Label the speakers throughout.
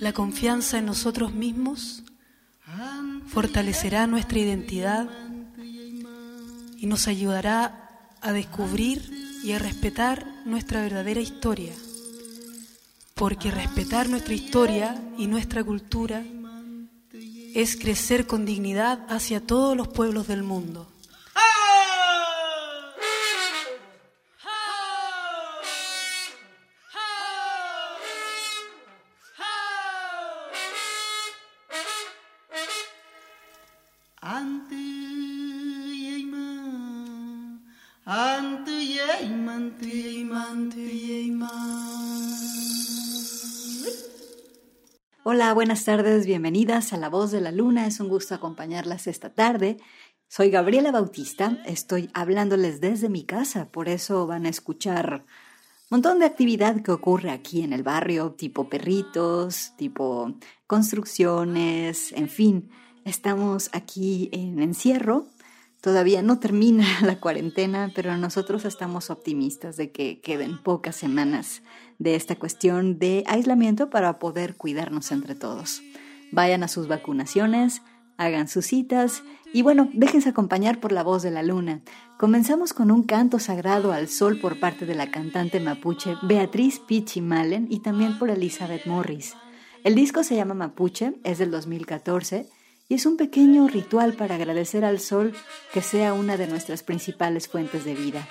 Speaker 1: La confianza en nosotros mismos fortalecerá nuestra identidad y nos ayudará a descubrir y a respetar nuestra verdadera historia. Porque respetar nuestra historia y nuestra cultura es crecer con dignidad hacia todos los pueblos del mundo.
Speaker 2: Buenas tardes, bienvenidas a La Voz de la Luna. Es un gusto acompañarlas esta tarde. Soy Gabriela Bautista, estoy hablándoles desde mi casa, por eso van a escuchar montón de actividad que ocurre aquí en el barrio, tipo perritos, tipo construcciones, en fin. Estamos aquí en encierro, Todavía no termina la cuarentena, pero nosotros estamos optimistas de que queden pocas semanas de esta cuestión de aislamiento para poder cuidarnos entre todos. Vayan a sus vacunaciones, hagan sus citas y bueno, déjense acompañar por la voz de la luna. Comenzamos con un canto sagrado al sol por parte de la cantante mapuche Beatriz Pichi Malen y también por Elizabeth Morris. El disco se llama Mapuche, es del 2014 y es un pequeño ritual para agradecer al sol que sea una de nuestras principales fuentes de vida.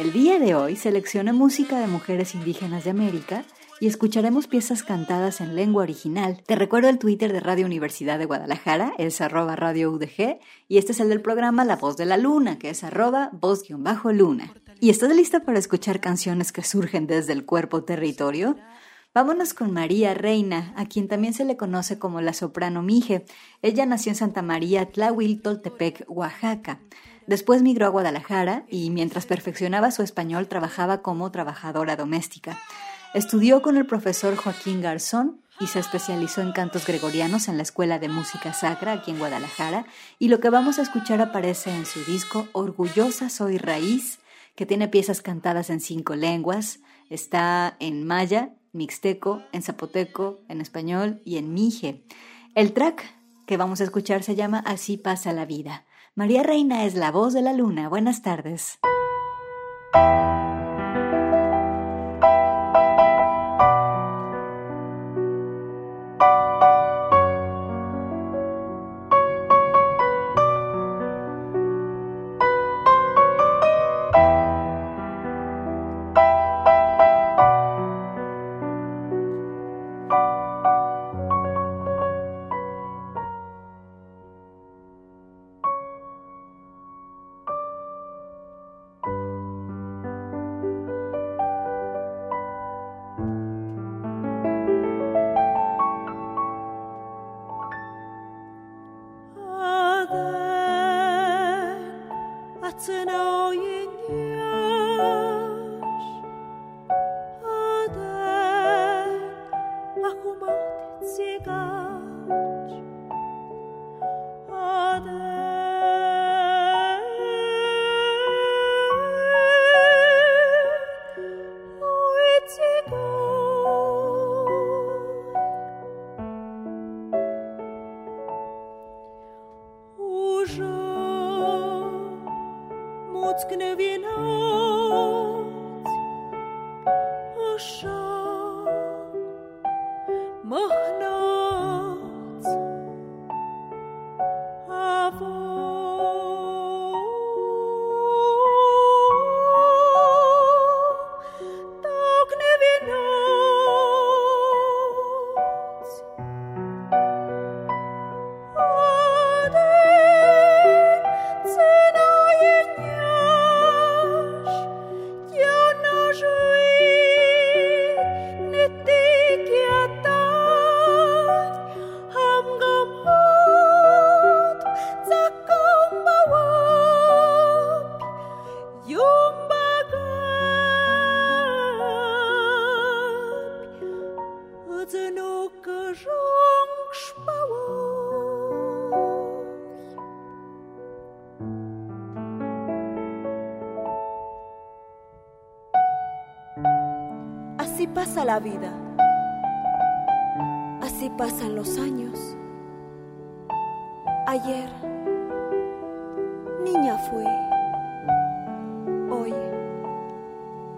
Speaker 2: El día de hoy seleccioné música de mujeres indígenas de América y escucharemos piezas cantadas en lengua original. Te recuerdo el Twitter de Radio Universidad de Guadalajara, es arroba Radio y este es el del programa La Voz de la Luna, que es arroba voz-luna. ¿Y estás lista para escuchar canciones que surgen desde el cuerpo territorio? Vámonos con María Reina, a quien también se le conoce como la soprano Mije. Ella nació en Santa María Tlahuiltoltepec, Oaxaca. Después migró a Guadalajara y mientras perfeccionaba su español trabajaba como trabajadora doméstica. Estudió con el profesor Joaquín Garzón y se especializó en cantos gregorianos en la Escuela de Música Sacra aquí en Guadalajara y lo que vamos a escuchar aparece en su disco Orgullosa Soy Raíz, que tiene piezas cantadas en cinco lenguas, está en maya, mixteco, en zapoteco, en español y en mije. El track que vamos a escuchar se llama Así pasa la vida. María Reina es la voz de la luna. Buenas tardes.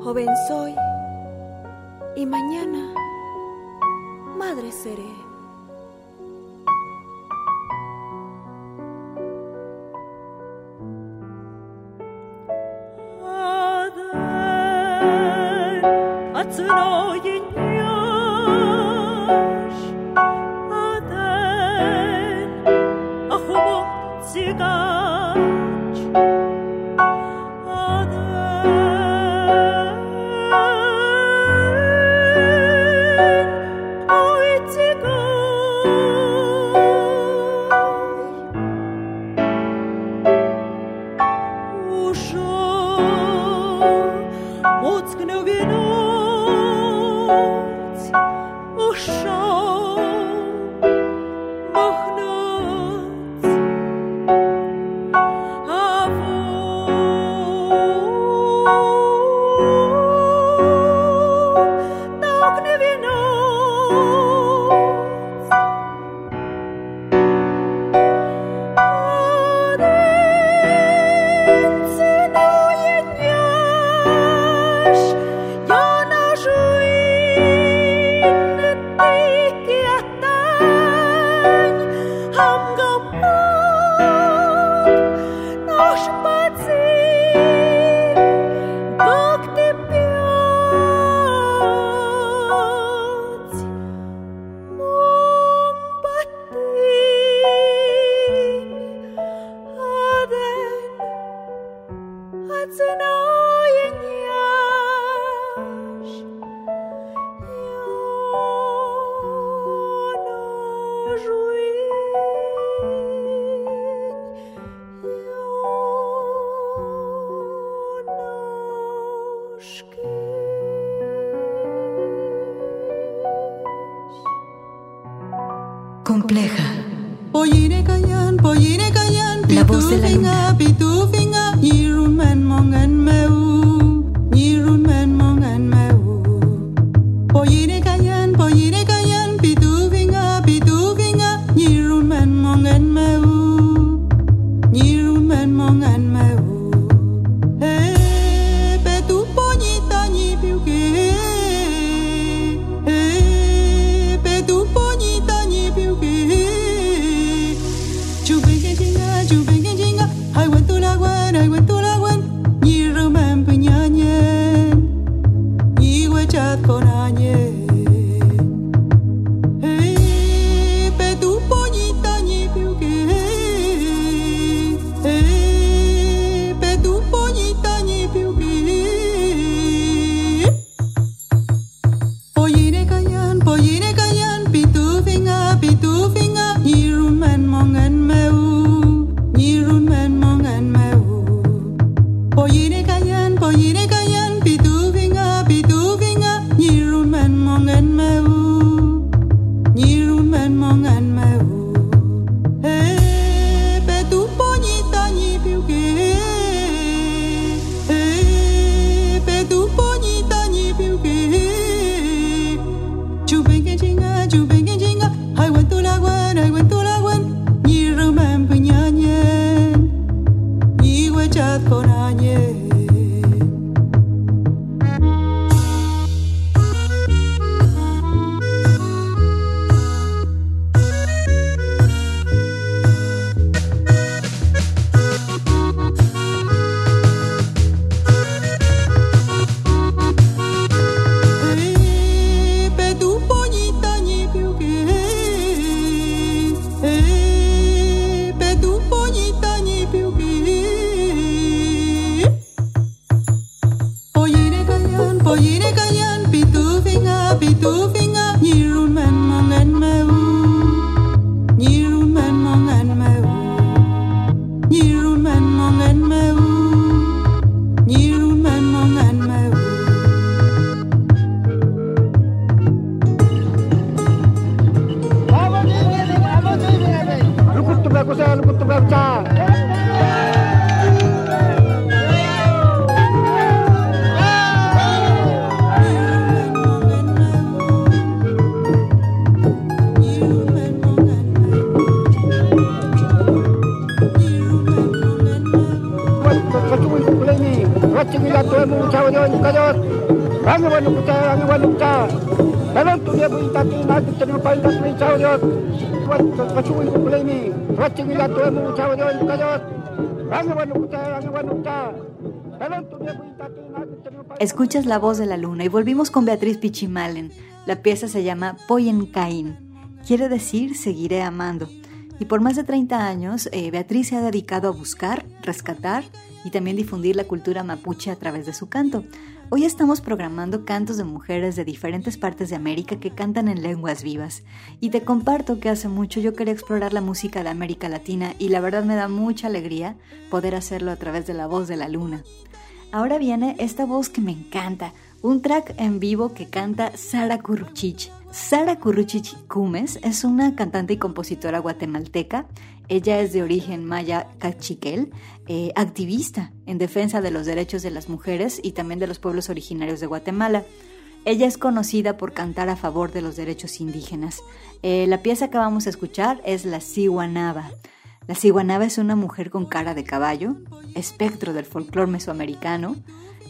Speaker 3: Joven soy. Y mañana, madre seré. to know.
Speaker 2: Escuchas la voz de la luna y volvimos con Beatriz Pichimalen. La pieza se llama Poyen Caín. Quiere decir seguiré amando. Y por más de 30 años, eh, Beatriz se ha dedicado a buscar, rescatar y también difundir la cultura mapuche a través de su canto. Hoy estamos programando cantos de mujeres de diferentes partes de América que cantan en lenguas vivas. Y te comparto que hace mucho yo quería explorar la música de América Latina y la verdad me da mucha alegría poder hacerlo a través de la voz de la luna. Ahora viene esta voz que me encanta, un track en vivo que canta Sara Kuruchich. Sara Kuruchich Cumes es una cantante y compositora guatemalteca. Ella es de origen maya cachiquel, eh, activista en defensa de los derechos de las mujeres y también de los pueblos originarios de Guatemala. Ella es conocida por cantar a favor de los derechos indígenas. Eh, la pieza que vamos a escuchar es La Siwanaba. La ciguanaba es una mujer con cara de caballo, espectro del folclore mesoamericano.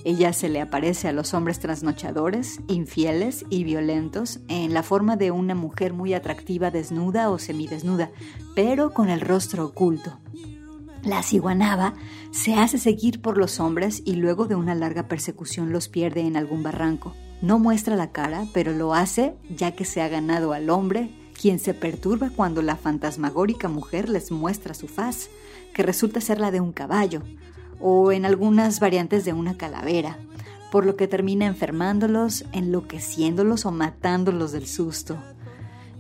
Speaker 2: Ella se le aparece a los hombres trasnochadores, infieles y violentos en la forma de una mujer muy atractiva desnuda o semidesnuda, pero con el rostro oculto. La ciguanaba se hace seguir por los hombres y luego de una larga persecución los pierde en algún barranco. No muestra la cara, pero lo hace ya que se ha ganado al hombre quien se perturba cuando la fantasmagórica mujer les muestra su faz, que resulta ser la de un caballo, o en algunas variantes de una calavera, por lo que termina enfermándolos, enloqueciéndolos o matándolos del susto.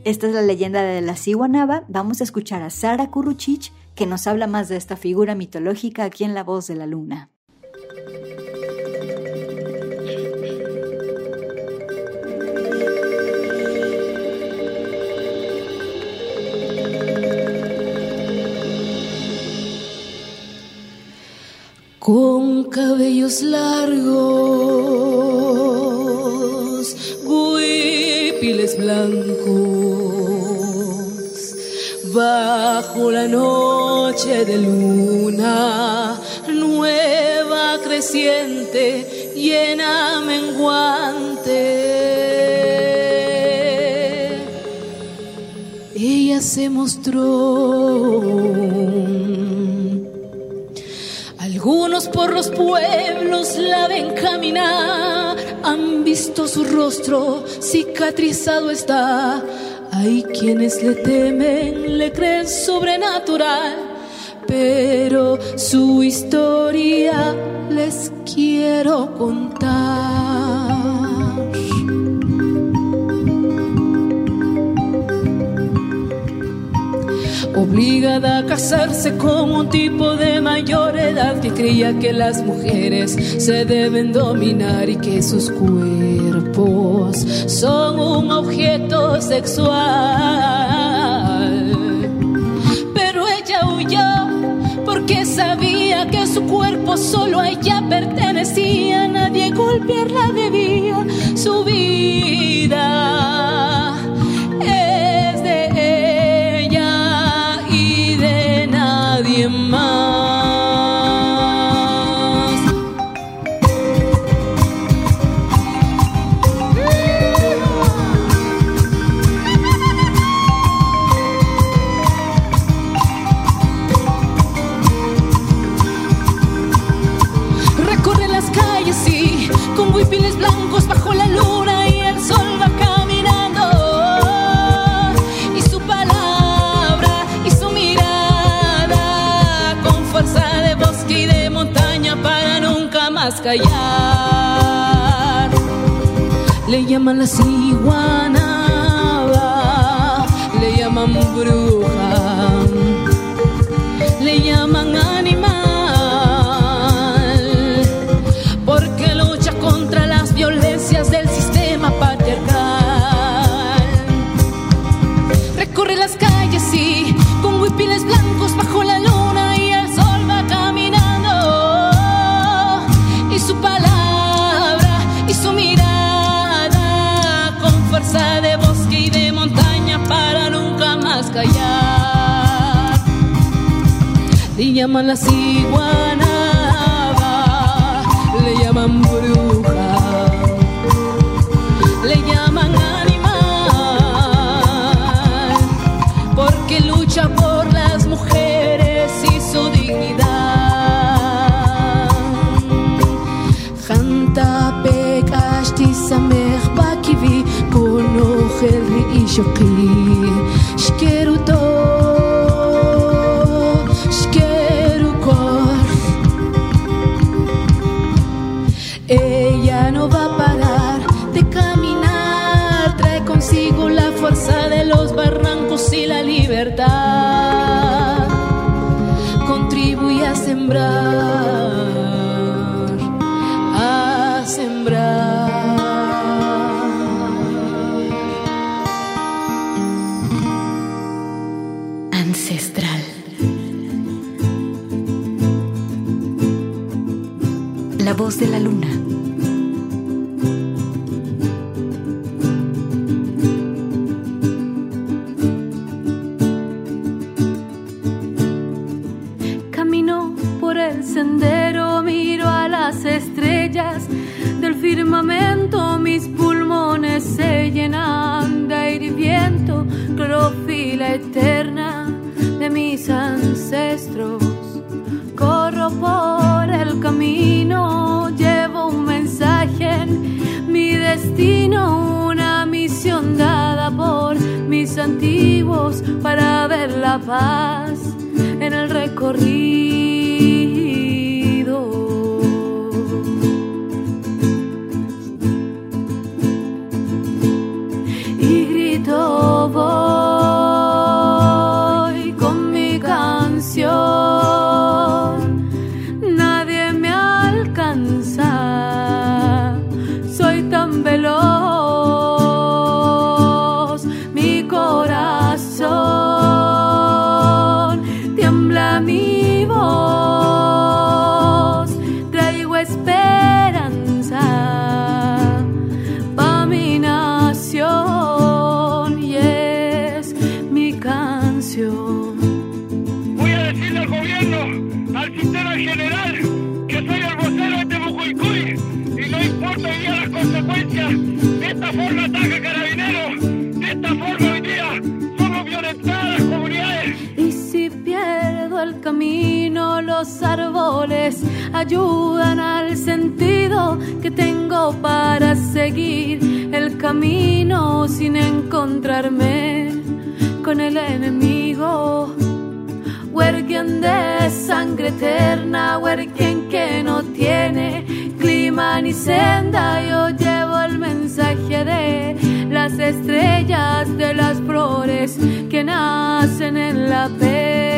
Speaker 2: Esta es la leyenda de la Siwanaba. Vamos a escuchar a Sara Kuruchich, que nos habla más de esta figura mitológica aquí en La Voz de la Luna.
Speaker 4: Cabellos largos, huipiles blancos, bajo la noche de luna, nueva creciente, llena menguante. Ella se mostró por los pueblos la ven caminar, han visto su rostro cicatrizado está. Hay quienes le temen, le creen sobrenatural, pero su historia les quiero contar. Obligada a casarse con un tipo de mayor edad que creía que las mujeres se deben dominar y que sus cuerpos son un objeto sexual. Pero ella huyó porque sabía que su cuerpo solo a ella pertenecía, nadie golpearla debía su vida. Shkeruto. shkeru kor. Ella no va a parar de caminar, trae consigo la fuerza de los barrancos y la libertad. Contribuye a sembrar,
Speaker 5: ayudan al sentido que tengo para seguir el camino sin encontrarme con el enemigo. Huerquien de sangre eterna, huerquien que no tiene clima ni senda. Yo llevo el mensaje de las estrellas, de las flores que nacen en la pena.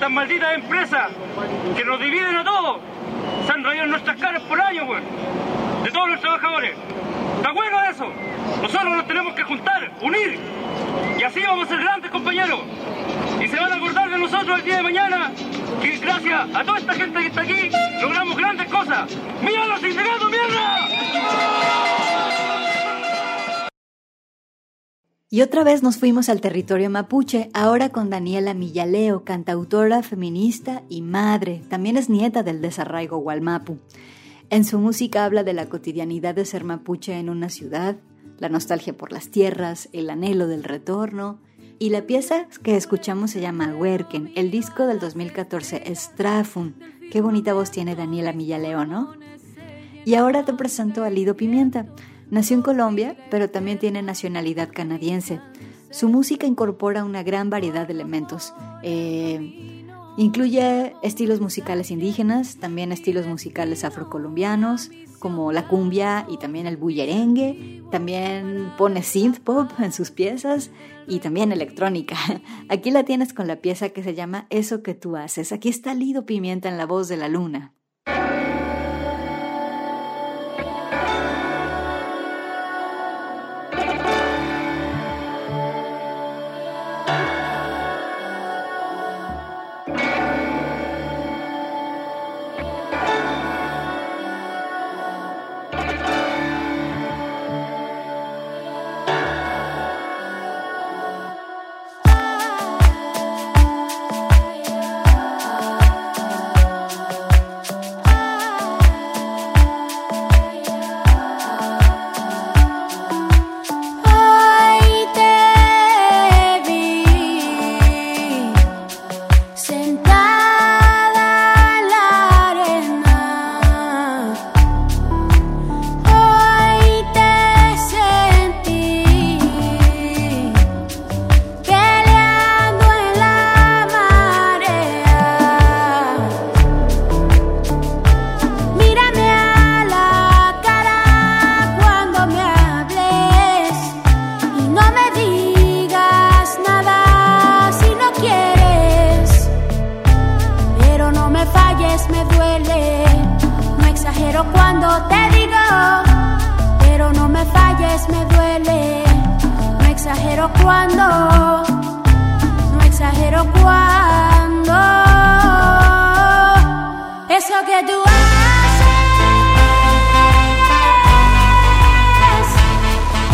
Speaker 6: Estas malditas empresas que nos dividen a todos, se han rayado nuestras caras por años, güey. De todos los trabajadores. ¿Está bueno eso? Nosotros nos tenemos que juntar, unir Y así vamos a ser grandes, compañeros. Y se van a acordar de nosotros el día de mañana, que gracias a toda esta gente que está aquí, logramos grandes cosas. ¡Mira los sindicatos, mierda!
Speaker 7: Y otra vez nos fuimos al territorio mapuche, ahora con Daniela Millaleo, cantautora, feminista y madre. También es nieta del desarraigo Gualmapu. En su música habla de la cotidianidad de ser mapuche en una ciudad, la nostalgia por las tierras, el anhelo del retorno. Y la pieza que escuchamos se llama Werken, el disco del 2014 Strafun. Qué bonita voz tiene Daniela Millaleo, ¿no? Y ahora te presento a Lido Pimienta. Nació en Colombia, pero también tiene nacionalidad canadiense. Su música incorpora una gran variedad de elementos. Eh, Incluye estilos musicales indígenas, también estilos musicales afrocolombianos, como la cumbia y también el bullerengue. También pone synth pop en sus piezas y también electrónica. Aquí la tienes con la pieza que se llama Eso que tú haces. Aquí está Lido Pimienta en la voz de la luna.
Speaker 2: cuando te digo, pero
Speaker 8: no me falles, me duele.
Speaker 5: No
Speaker 8: exagero
Speaker 9: cuando, no exagero cuando. Eso que tú haces,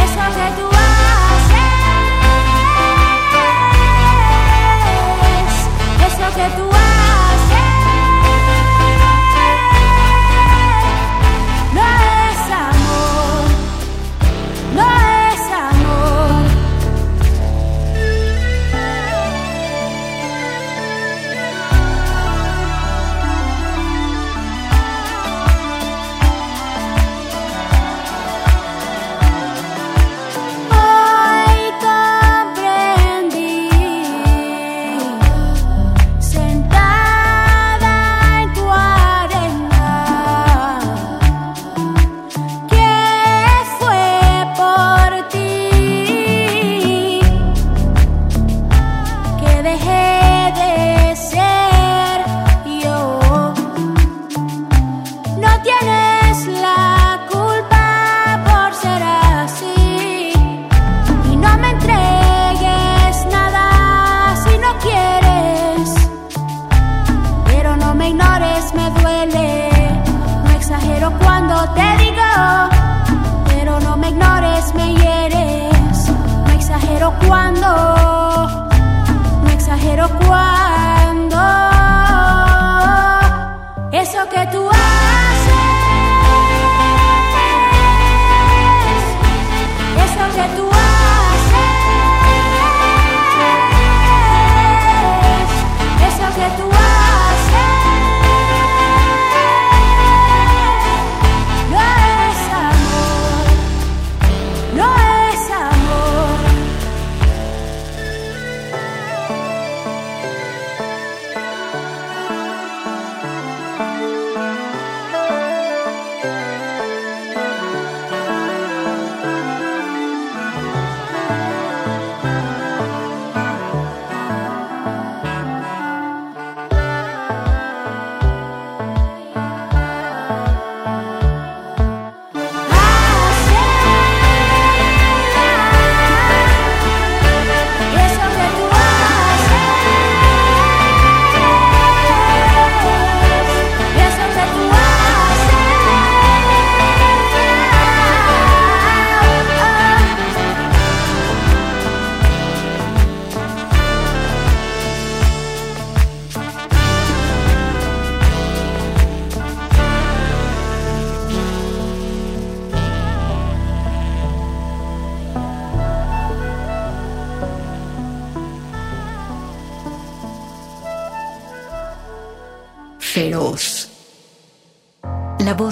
Speaker 9: eso que
Speaker 8: tú haces, eso que tú haces. Pero
Speaker 9: cuando eso que tú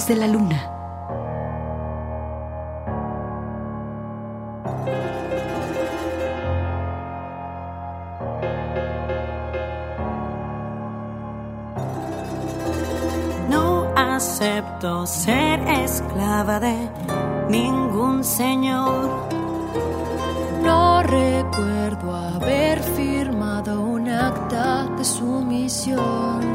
Speaker 9: de la luna. No acepto ser esclava de ningún señor.
Speaker 5: No
Speaker 8: recuerdo haber firmado un acta
Speaker 9: de sumisión.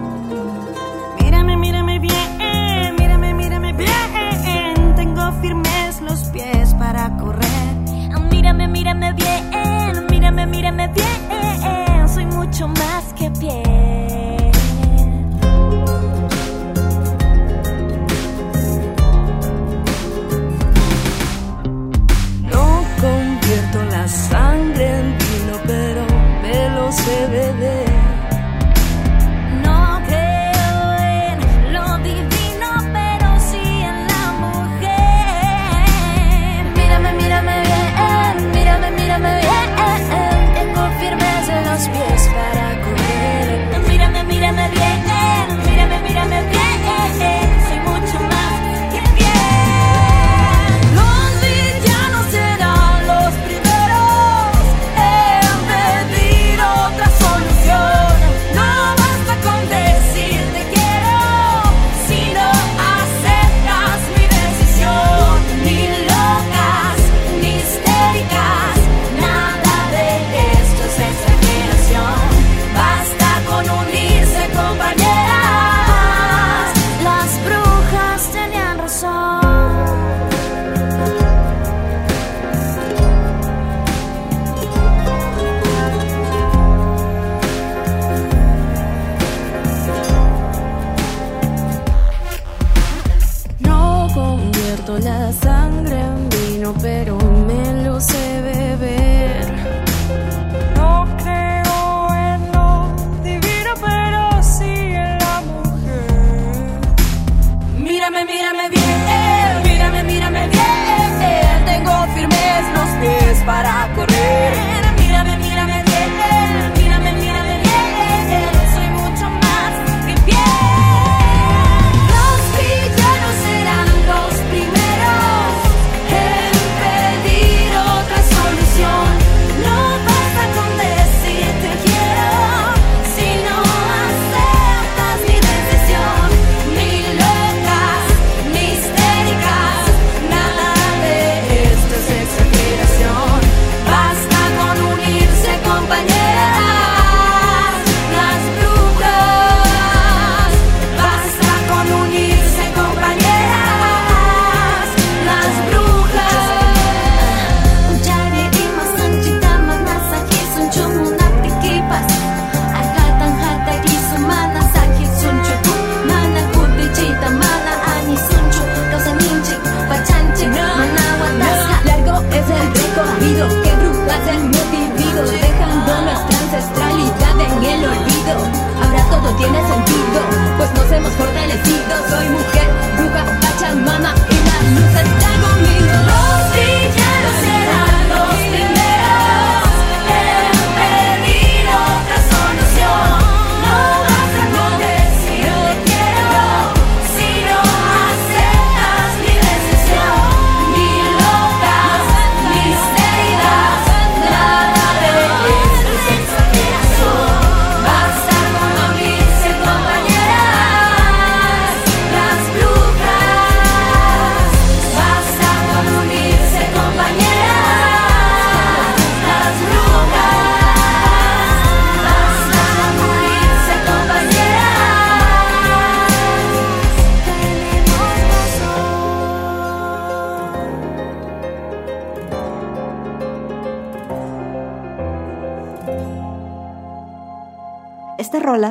Speaker 9: bien, mírame, mírame bien. Soy mucho más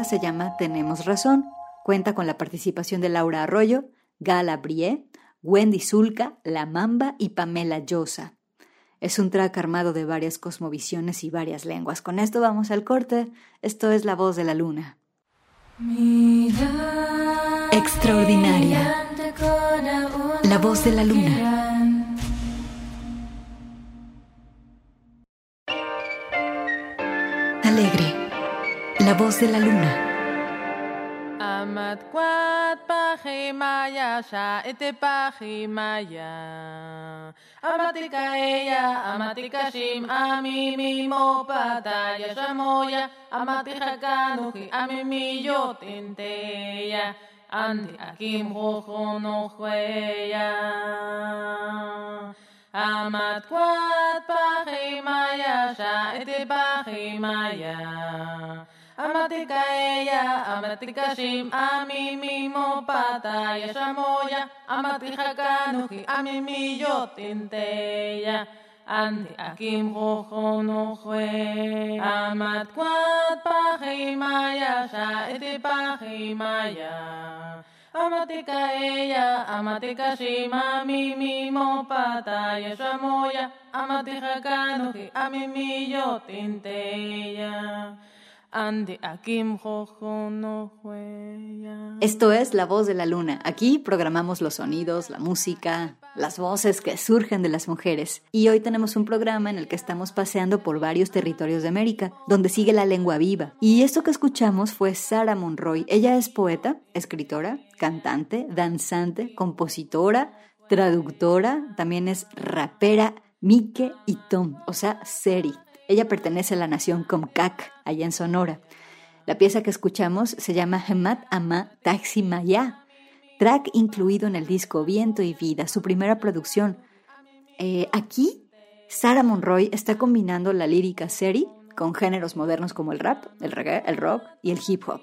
Speaker 2: se llama Tenemos Razón. Cuenta con la participación de Laura Arroyo, Gala Brie, Wendy Zulka, La Mamba y Pamela Llosa. Es un track armado de varias cosmovisiones y varias lenguas. Con esto vamos al corte. Esto es La Voz de la Luna. Extraordinaria. La Voz de la Luna. Alegre. La voz de la luna.
Speaker 10: Amatquat pajimaya, ya ete pajimaya. Amatika ella, amatika shim, ami mi mo pataya, shamoya, amatija kanuji, ami mi yo tinteya. Andi akim rojo no jueya. Pajimaya, ya ete pajimaya. Amatika ella, amatika shim, ami mi mo pataya shamoya, amatika kanuki, ami mi yo tinteya. Andi akim rojo no jue. Amat kwat pahimaya sha ete pahimaya. Amatika ella, amatika shima, mi mi mo pataya shamoya, amatika kanuki, ami mi yo tinteya.
Speaker 2: Esto es La Voz de la Luna. Aquí programamos los sonidos, la música, las voces que surgen de las mujeres. Y hoy tenemos un programa en el que estamos paseando por varios territorios de América, donde sigue la lengua viva. Y esto que escuchamos fue Sara Monroy. Ella es poeta, escritora, cantante, danzante, compositora, traductora, también es rapera, Mike y Tom, o sea, Seri. Ella pertenece a la nación Comcac, allá en Sonora. La pieza que escuchamos se llama Hemat Ama Taxi Maya, track incluido en el disco Viento y Vida, su primera producción. Eh, aquí, Sara Monroy está combinando la lírica seri con géneros modernos como el rap, el reggae, el rock y el hip hop.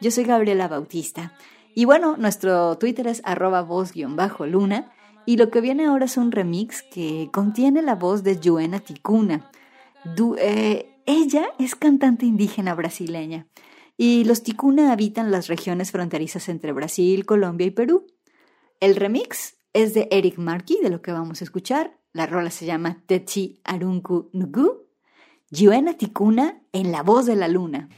Speaker 2: Yo soy Gabriela Bautista. Y bueno, nuestro Twitter es arroba voz-luna. Y lo que viene ahora es un remix que contiene la voz de Joena Ticuna Du eh, ella es cantante indígena brasileña y los ticuna habitan las regiones fronterizas entre Brasil, Colombia y Perú. El remix es de Eric Marquis, de lo que vamos a escuchar. La rola se llama Techi Arunku Nugu, Yuena Ticuna en la voz de la luna.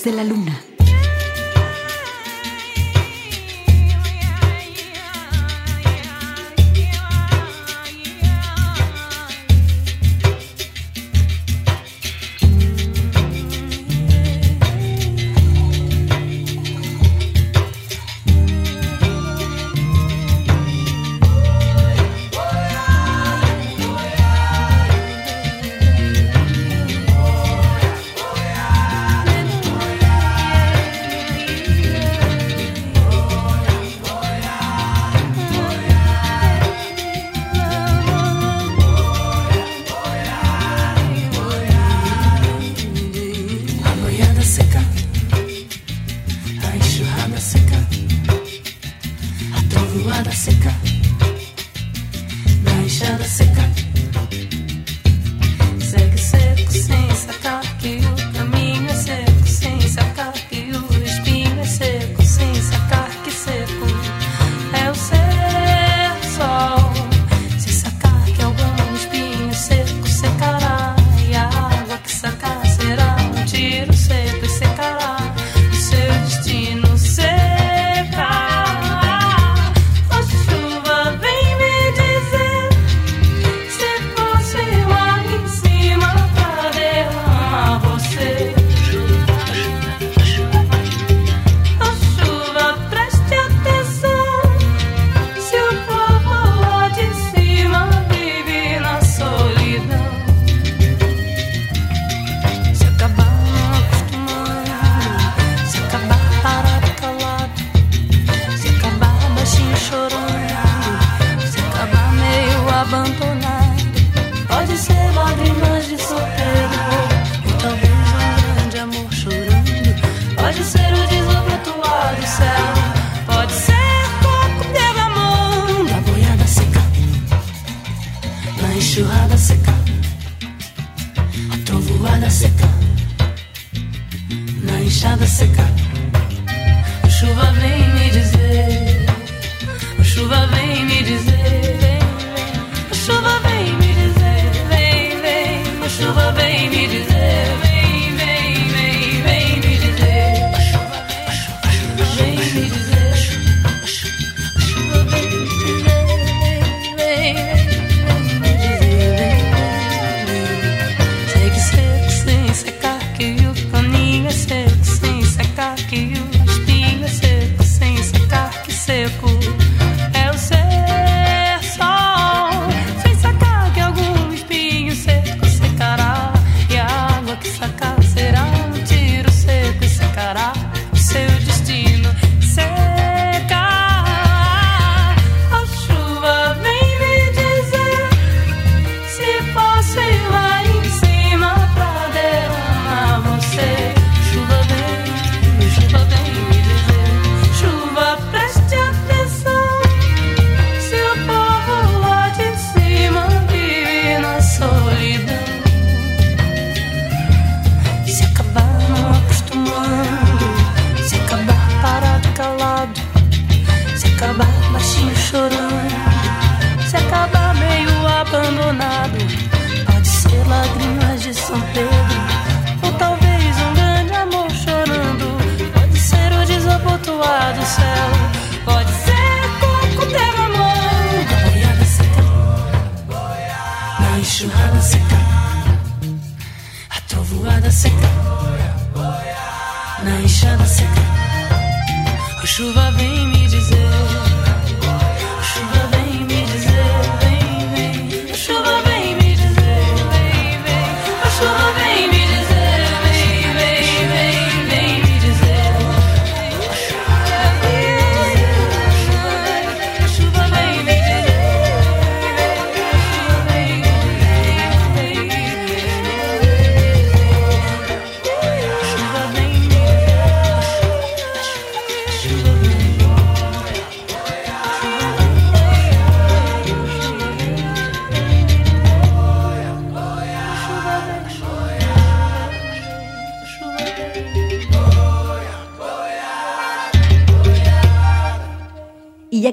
Speaker 4: De la luna.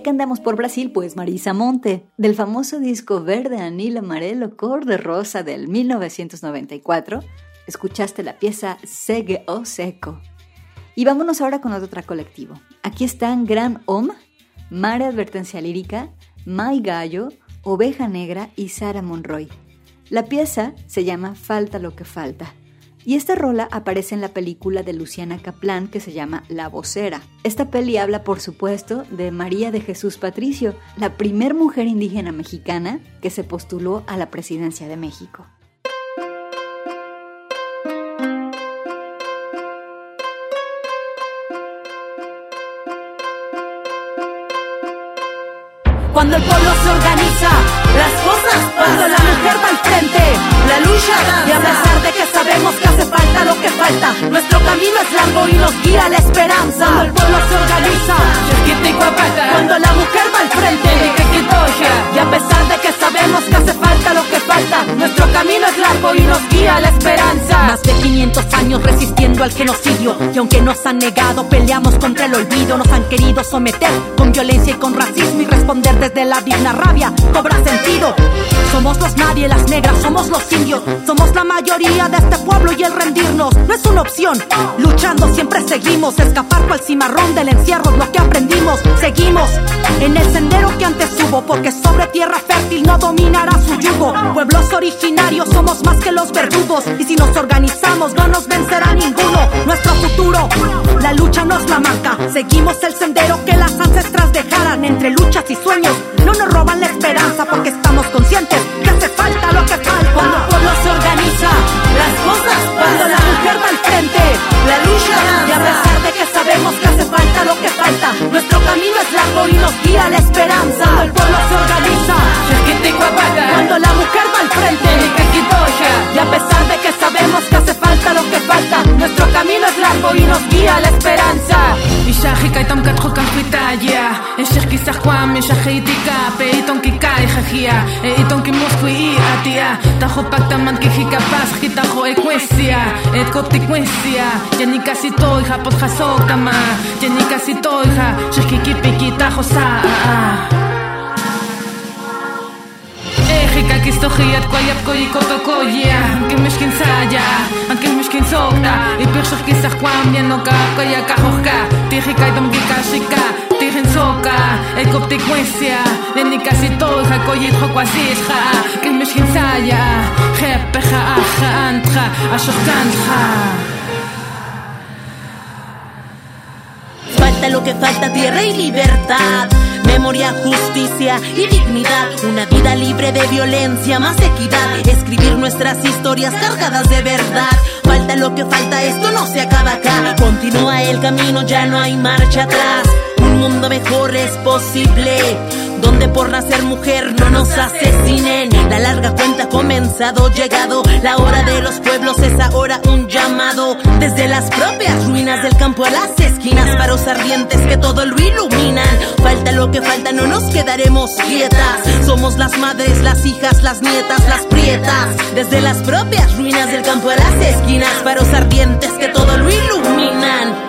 Speaker 4: Andamos por Brasil, pues Marisa Monte, del famoso disco Verde, Anil, Amarelo, Cor de Rosa del 1994,
Speaker 2: Escuchaste la pieza Segue o Seco. Y vámonos ahora con otro colectivo. Aquí están Gran Om, Mare Advertencia Lírica, Mai Gallo, Oveja Negra y Sara Monroy. La pieza se llama Falta lo que falta. Y esta rola aparece en la película de Luciana Kaplan que se llama La Vocera. Esta peli habla, por supuesto, de María de Jesús Patricio, la primer mujer indígena mexicana que se postuló a la presidencia de México.
Speaker 11: Cuando el pueblo se organiza, las cosas Cuando la mujer va al frente, Y a pesar de que sabemos que hace falta lo que falta, nuestro camino es largo y nos guía la esperanza. Cuando el pueblo se organiza, cuando la mujer va al frente, y a pesar de que sabemos que hace falta lo que falta, nuestro camino es largo y nos guía la esperanza. Más de 500 años resistiendo al genocidio, y aunque nos han negado, peleamos contra el olvido, nos han querido someter con violencia y con racismo y responder desde la digna rabia cobra sentido. Somos los nadie, las negras, somos los somos la mayoría de este pueblo y el rendirnos no es una opción. Luchando siempre seguimos, escapar cual cimarrón del encierro es lo que aprendimos. Seguimos en el sendero que antes hubo, porque sobre tierra fértil no dominará su yugo. Pueblos originarios somos más que los verdugos, y si nos organizamos no nos vencerá ninguno. Nuestro futuro, la lucha nos la marca. Seguimos el sendero que las ancestras dejaran entre luchas y sueños. No nos roban la esperanza porque estamos conscientes que hace falta lo que. Cuando el pueblo se organiza, las cosas Cuando la mujer va al frente, la lucha Y a pesar de que sabemos que hace falta lo que falta, nuestro camino es largo y nos guía la esperanza. Cuando el pueblo se organiza, cuando la mujer va al frente, y a pesar de que sabemos que hace falta lo que falta, nuestro camino es largo y nos guía la esperanza.
Speaker 12: Ishahika itom katjokan pitaya Eshir kisah kwam ishaheitika Pe iton kikai jajia E iton ki moskwi i atia. Tajo pakta man ki hikapaz Kitajo ecuesia Et koptikwesia Yani casi toy ja pot jasok tama Yani casi toy ja Shihkikipi Mexikak iztogiat kuaiat koikotoko koia Ankin mexkin zaila, ankin zokta Iperxok izak kuan bienoka, kuaiak ahokka Tijika itom gikasika, tijin zoka Ekoptik muizia, lehenik azitoja Koiit joko azizja, ankin mexkin zaila Jepeja, aja,
Speaker 11: Falta lo que falta, tierra y libertad. Memoria, justicia y dignidad. Una vida libre de violencia, más equidad. Escribir nuestras historias cargadas de verdad. Falta lo que falta, esto no se acaba acá. Continúa el camino, ya no hay marcha atrás. Un mundo mejor es posible. Donde por nacer mujer no nos asesinen. La larga cuenta ha comenzado, llegado. La hora de los pueblos es ahora un llamado. Desde las propias ruinas del campo a las esquinas, faros ardientes que todo lo iluminan. Falta lo que falta, no nos quedaremos quietas. Somos las madres, las hijas, las nietas, las prietas. Desde las propias ruinas del campo a las esquinas, faros ardientes que todo lo iluminan.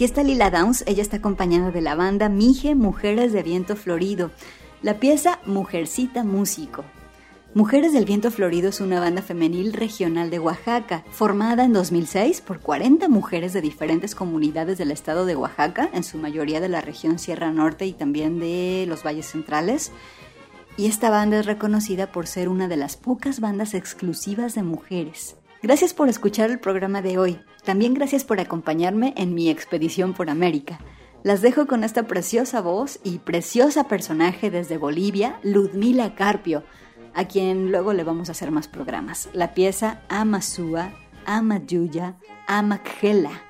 Speaker 2: Aquí está Lila Downs, ella está acompañada de la banda Mije Mujeres de Viento Florido. La pieza Mujercita Músico. Mujeres del Viento Florido es una banda femenil regional de Oaxaca, formada en 2006 por 40 mujeres de diferentes comunidades del estado de Oaxaca, en su mayoría de la región Sierra Norte y también de los valles centrales. Y esta banda es reconocida por ser una de las pocas bandas exclusivas de mujeres. Gracias por escuchar el programa de hoy. También gracias por acompañarme en mi expedición por América. Las dejo con esta preciosa voz y preciosa personaje desde Bolivia, Ludmila Carpio, a quien luego le vamos a hacer más programas. La pieza Amasúa, Amayuya, Amakgela,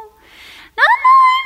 Speaker 7: Qiswa parlay